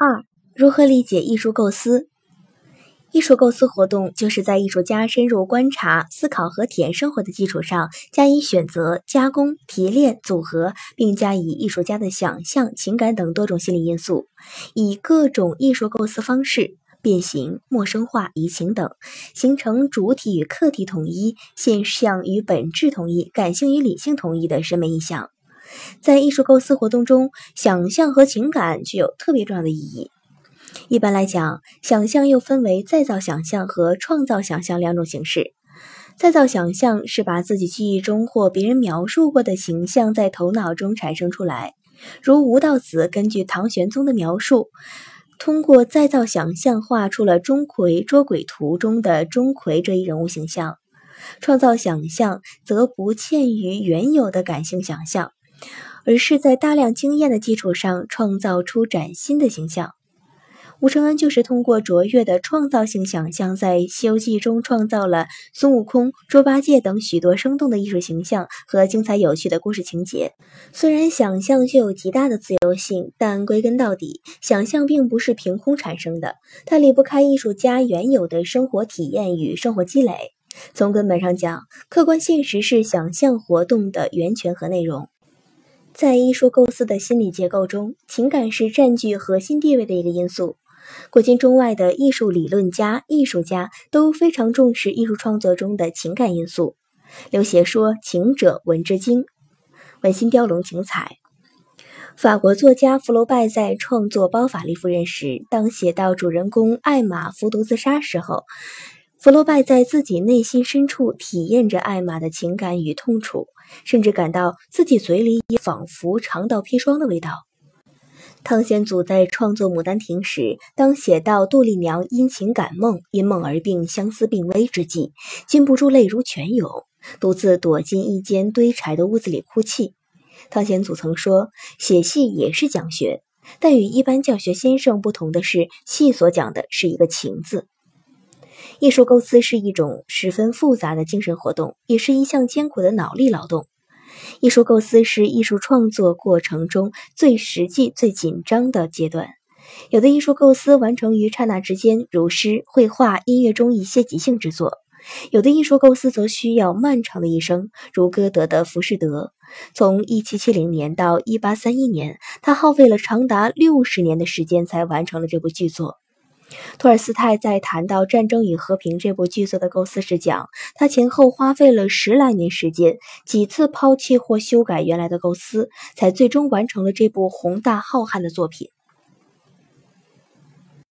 二、如何理解艺术构思？艺术构思活动就是在艺术家深入观察、思考和体验生活的基础上，加以选择、加工、提炼、组合，并加以艺术家的想象、情感等多种心理因素，以各种艺术构思方式变形、陌生化、移情等，形成主体与客体统一、现象与本质统一、感性与理性统一的审美意象。在艺术构思活动中，想象和情感具有特别重要的意义。一般来讲，想象又分为再造想象和创造想象两种形式。再造想象是把自己记忆中或别人描述过的形象在头脑中产生出来，如吴道子根据唐玄宗的描述，通过再造想象画出了钟馗捉鬼图中的钟馗这一人物形象。创造想象则不限于原有的感性想象，而是在大量经验的基础上创造出崭新的形象。吴承恩就是通过卓越的创造性想象，在《西游记》中创造了孙悟空、猪八戒等许多生动的艺术形象和精彩有趣的故事情节。虽然想象具有极大的自由性，但归根到底，想象并不是凭空产生的，它离不开艺术家原有的生活体验与生活积累。从根本上讲，客观现实是想象活动的源泉和内容。在艺术构思的心理结构中，情感是占据核心地位的一个因素。古今中外的艺术理论家、艺术家都非常重视艺术创作中的情感因素。刘勰说：“情者，文之精。”文心雕龙情彩。法国作家福楼拜在创作《包法利夫人》时，当写到主人公艾玛服毒自杀时候，福楼拜在自己内心深处体验着艾玛的情感与痛楚，甚至感到自己嘴里也仿佛尝到砒霜的味道。汤显祖在创作《牡丹亭》时，当写到杜丽娘因情感梦，因梦而病，相思病危之际，禁不住泪如泉涌，独自躲进一间堆柴的屋子里哭泣。汤显祖曾说：“写戏也是讲学，但与一般教学先生不同的是，戏所讲的是一个情字。”艺术构思是一种十分复杂的精神活动，也是一项艰苦的脑力劳动。艺术构思是艺术创作过程中最实际、最紧张的阶段。有的艺术构思完成于刹那之间，如诗、绘画、音乐中一些即兴之作；有的艺术构思则需要漫长的一生，如歌德的《浮士德》，从1770年到1831年，他耗费了长达六十年的时间才完成了这部巨作。托尔斯泰在谈到《战争与和平》这部剧作的构思时讲，他前后花费了十来年时间，几次抛弃或修改原来的构思，才最终完成了这部宏大浩瀚的作品。